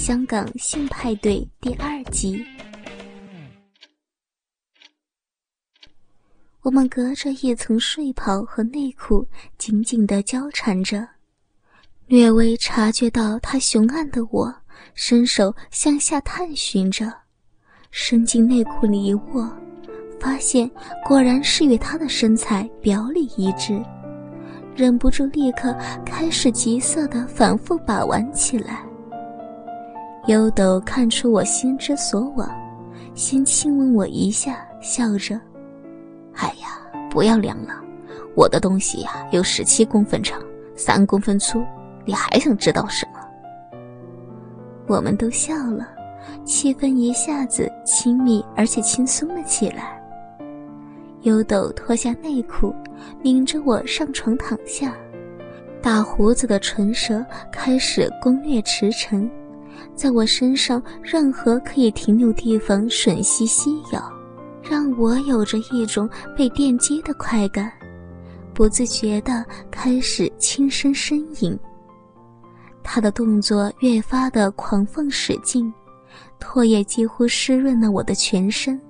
香港性派对》第二集。我们隔着一层睡袍和内裤紧紧的交缠着，略微察觉到他雄暗的我，伸手向下探寻着，伸进内裤里一握，发现果然是与他的身材表里一致。忍不住，立刻开始急色的反复把玩起来。优斗看出我心之所往，先亲吻我一下，笑着：“哎呀，不要量了，我的东西呀有十七公分长，三公分粗，你还想知道什么？”我们都笑了，气氛一下子亲密而且轻松了起来。优斗脱下内裤，领着我上床躺下，大胡子的唇舌开始攻略驰骋，在我身上任何可以停留地方吮吸吸咬，让我有着一种被电击的快感，不自觉地开始轻声呻吟。他的动作越发的狂放使劲，唾液几乎湿润了我的全身。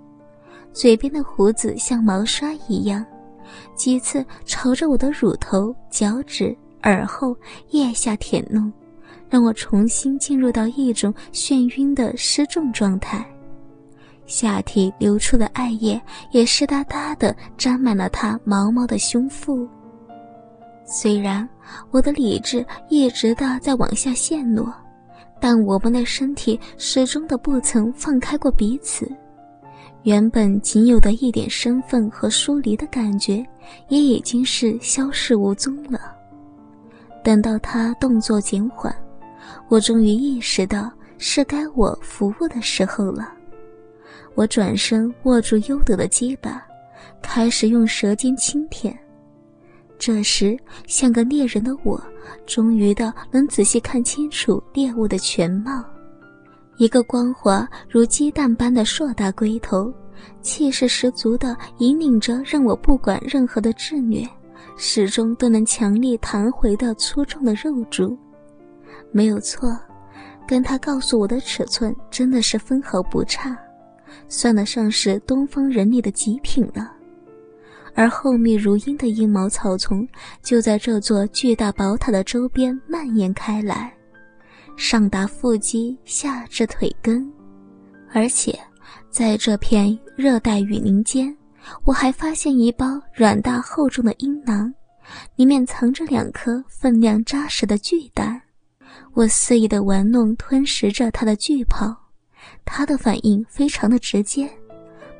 嘴边的胡子像毛刷一样，几次朝着我的乳头、脚趾、耳后、腋下舔弄，让我重新进入到一种眩晕的失重状态。下体流出的艾叶也湿哒哒的沾满了他毛毛的胸腹。虽然我的理智一直的在往下陷落，但我们的身体始终的不曾放开过彼此。原本仅有的一点身份和疏离的感觉，也已经是消失无踪了。等到他动作减缓，我终于意识到是该我服务的时候了。我转身握住优德的肩膀，开始用舌尖轻舔。这时，像个猎人的我，终于的能仔细看清楚猎物的全貌。一个光滑如鸡蛋般的硕大龟头，气势十足地引领着让我不管任何的自虐，始终都能强力弹回的粗壮的肉柱。没有错，跟他告诉我的尺寸真的是分毫不差，算得上是东方人里的极品了。而厚密如鹰的阴毛草丛就在这座巨大宝塔的周边蔓延开来。上达腹肌，下至腿根，而且在这片热带雨林间，我还发现一包软大厚重的阴囊，里面藏着两颗分量扎实的巨蛋。我肆意的玩弄吞食着他的巨泡，他的反应非常的直接，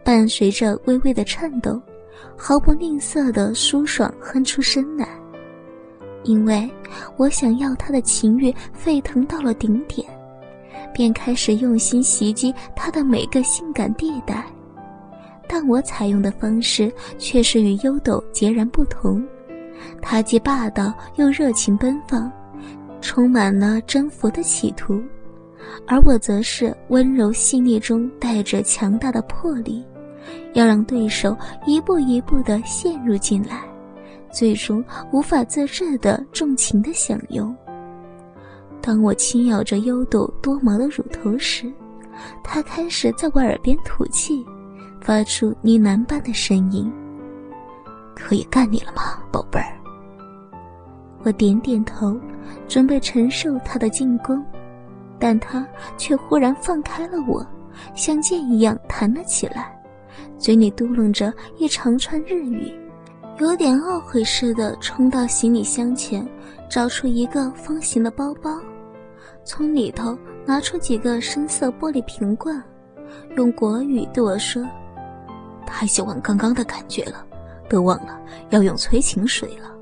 伴随着微微的颤抖，毫不吝啬的舒爽哼出声来。因为我想要他的情欲沸腾到了顶点，便开始用心袭击他的每个性感地带。但我采用的方式却是与优斗截然不同，他既霸道又热情奔放，充满了征服的企图；而我则是温柔细腻中带着强大的魄力，要让对手一步一步地陷入进来。最终无法自制的重情的享用。当我轻咬着优斗多毛的乳头时，他开始在我耳边吐气，发出呢喃般的声音：“可以干你了吗，宝贝儿？”我点点头，准备承受他的进攻，但他却忽然放开了我，像箭一样弹了起来，嘴里嘟囔着一长串日语。有点懊悔似的，冲到行李箱前，找出一个方形的包包，从里头拿出几个深色玻璃瓶罐，用国语对我说：“太喜欢刚刚的感觉了，都忘了要用催情水了。”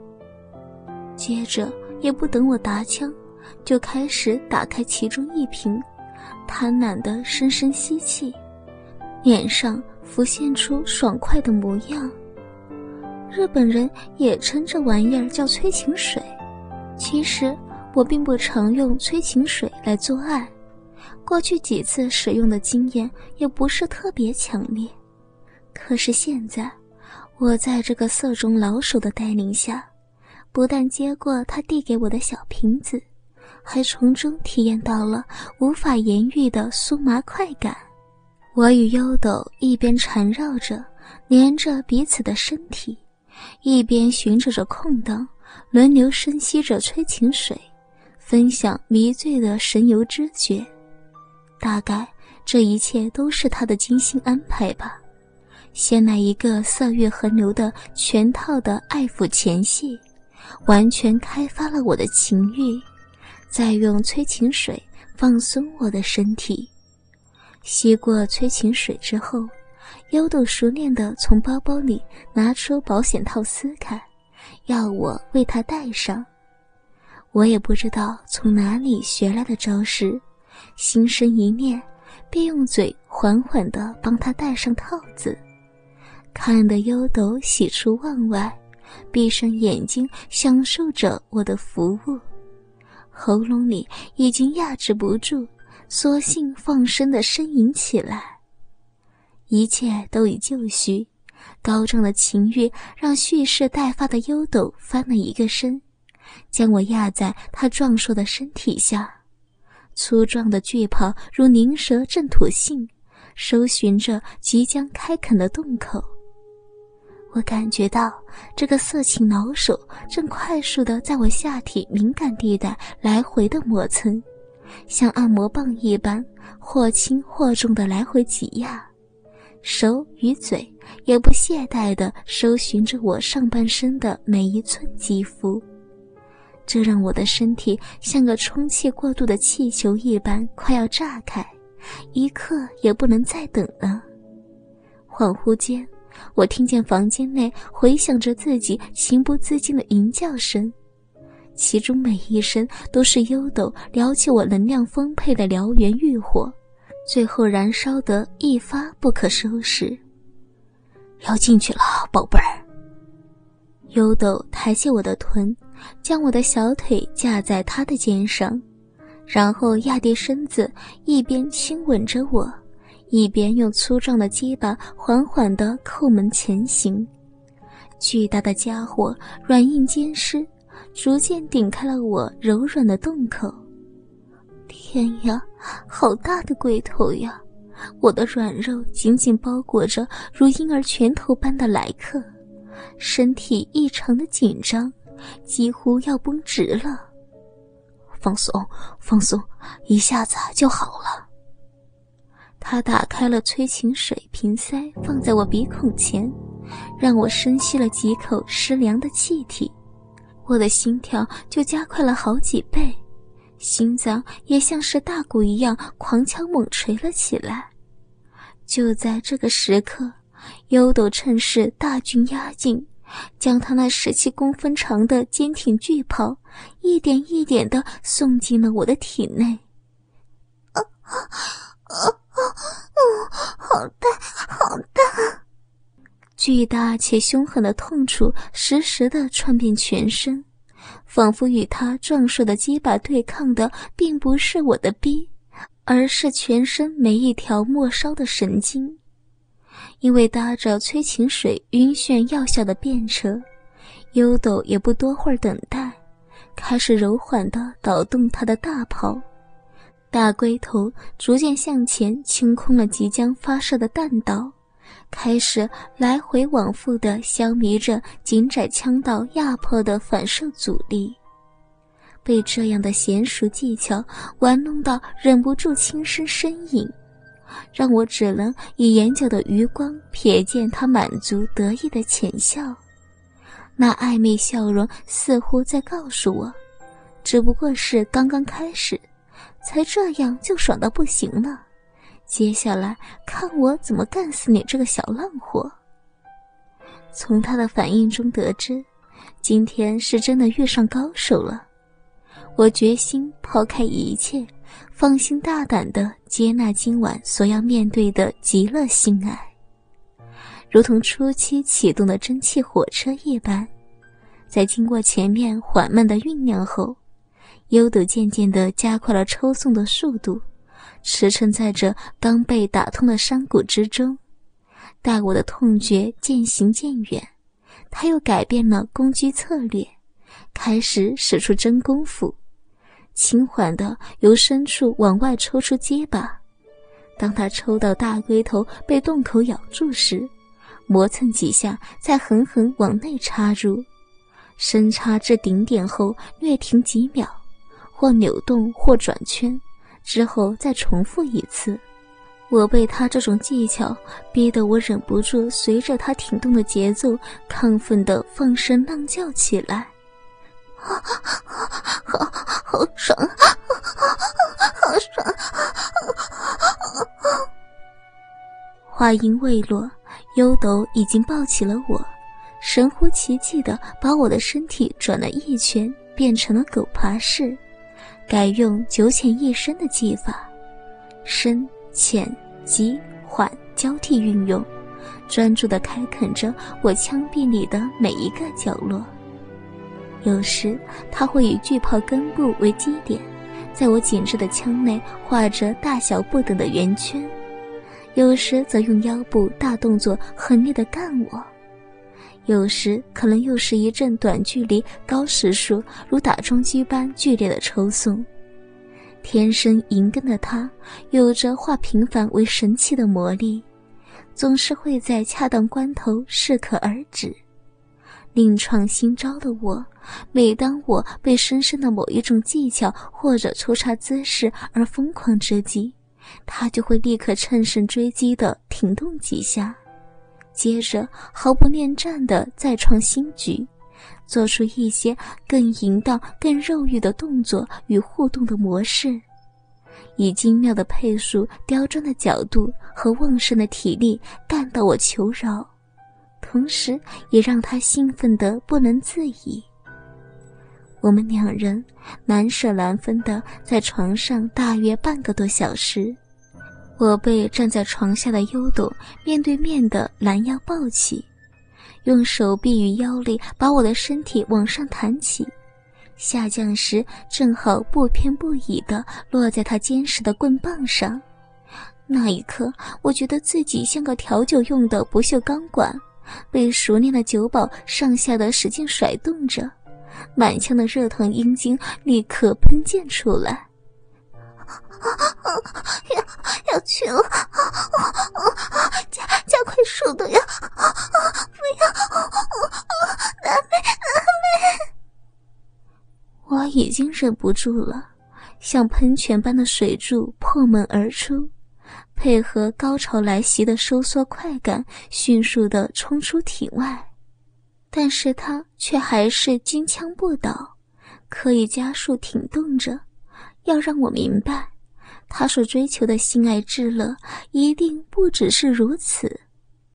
接着也不等我答腔，就开始打开其中一瓶，贪婪的深深吸气，脸上浮现出爽快的模样。日本人也称这玩意儿叫催情水。其实我并不常用催情水来做爱，过去几次使用的经验也不是特别强烈。可是现在，我在这个色中老手的带领下，不但接过他递给我的小瓶子，还从中体验到了无法言喻的酥麻快感。我与优斗一边缠绕着、粘着彼此的身体，一边寻找着空档，轮流深吸着催情水，分享迷醉的神游知觉。大概这一切都是他的精心安排吧。先来一个色欲横流的全套的爱抚前戏，完全开发了我的情欲。再用催情水放松我的身体，吸过催情水之后，优斗熟练地从包包里拿出保险套撕开，要我为他戴上。我也不知道从哪里学来的招式，心生一念，便用嘴缓缓地帮他戴上套子，看得优斗喜出望外，闭上眼睛享受着我的服务。喉咙里已经压制不住，索性放声的呻吟起来。一切都已就绪，高涨的情欲让蓄势待发的优斗翻了一个身，将我压在他壮硕的身体下。粗壮的巨炮如灵蛇正吐信，搜寻着即将开垦的洞口。我感觉到这个色情老手正快速的在我下体敏感地带来回的磨蹭，像按摩棒一般，或轻或重的来回挤压，手与嘴也不懈怠的搜寻着我上半身的每一寸肌肤，这让我的身体像个充气过度的气球一般快要炸开，一刻也不能再等了。恍惚间。我听见房间内回响着自己情不自禁的吟叫声，其中每一声都是优斗撩起我能量丰沛的燎原欲火，最后燃烧得一发不可收拾。要进去了，宝贝儿。优斗抬起我的臀，将我的小腿架在他的肩上，然后压低身子，一边亲吻着我。一边用粗壮的鸡巴缓缓地叩门前行，巨大的家伙软硬兼施，逐渐顶开了我柔软的洞口。天呀，好大的龟头呀！我的软肉紧紧包裹着如婴儿拳头般的来客，身体异常的紧张，几乎要绷直了。放松，放松，一下子就好了。他打开了催情水瓶塞，放在我鼻孔前，让我深吸了几口湿凉的气体，我的心跳就加快了好几倍，心脏也像是大鼓一样狂敲猛捶了起来。就在这个时刻，优斗趁势大军压境，将他那十七公分长的坚挺巨炮一点一点地送进了我的体内。啊啊啊！哦，好大，好大！巨大且凶狠的痛楚时时的窜遍全身，仿佛与他壮硕的鸡巴对抗的，并不是我的逼，而是全身每一条末梢的神经。因为搭着催情水晕眩药效的便车，优斗也不多会儿等待，开始柔缓的捣动他的大炮。大龟头逐渐向前清空了即将发射的弹道，开始来回往复地消弭着紧窄枪道压迫的反射阻力。被这样的娴熟技巧玩弄到忍不住轻声呻吟，让我只能以眼角的余光瞥见他满足得意的浅笑，那暧昧笑容似乎在告诉我，只不过是刚刚开始。才这样就爽到不行了，接下来看我怎么干死你这个小浪货！从他的反应中得知，今天是真的遇上高手了。我决心抛开一切，放心大胆的接纳今晚所要面对的极乐性爱，如同初期启动的蒸汽火车一般，在经过前面缓慢的酝酿后。优斗渐渐地加快了抽送的速度，驰骋在这刚被打通的山谷之中。待我的痛觉渐行渐远，他又改变了攻击策略，开始使出真功夫，轻缓的由深处往外抽出结巴。当他抽到大龟头被洞口咬住时，磨蹭几下，再狠狠往内插入，深插至顶点后略停几秒，或扭动或转圈，之后再重复一次。我被他这种技巧逼得我忍不住随着他挺动的节奏亢奋地放声浪叫起来，好，好爽，好爽！话音未落，幽斗已经抱起了我，神乎其技地把我的身体转了一圈，变成了狗爬式，改用九浅一深的技法，深。浅、急、缓交替运用，专注地开垦着我枪臂里的每一个角落。有时他会以巨炮根部为基点，在我紧致的枪内画着大小不等的圆圈；有时则用腰部大动作狠烈地干我；有时可能又是一阵短距离高时速，如打桩机般剧烈的抽送。天生银根的他，有着化平凡为神奇的魔力，总是会在恰当关头适可而止。另创新招的我，每当我被深深的某一种技巧或者抽插姿势而疯狂之际，他就会立刻乘胜追击的停动几下，接着毫不恋战的再创新局。做出一些更淫荡、更肉欲的动作与互动的模式，以精妙的配速、刁钻的角度和旺盛的体力干到我求饶，同时也让他兴奋得不能自已。我们两人难舍难分的在床上大约半个多小时，我被站在床下的优斗面对面的拦腰抱起。用手臂与腰力把我的身体往上弹起，下降时正好不偏不倚地落在他坚实的棍棒上。那一刻，我觉得自己像个调酒用的不锈钢管，被熟练的酒保上下的使劲甩动着，满腔的热腾阴茎立刻喷溅出来。要要去了，加加快速度呀！不要，南妹南妹！我已经忍不住了，像喷泉般的水柱破门而出，配合高潮来袭的收缩快感，迅速的冲出体外。但是他却还是金枪不倒，可以加速挺动着，要让我明白。他所追求的性爱之乐，一定不只是如此。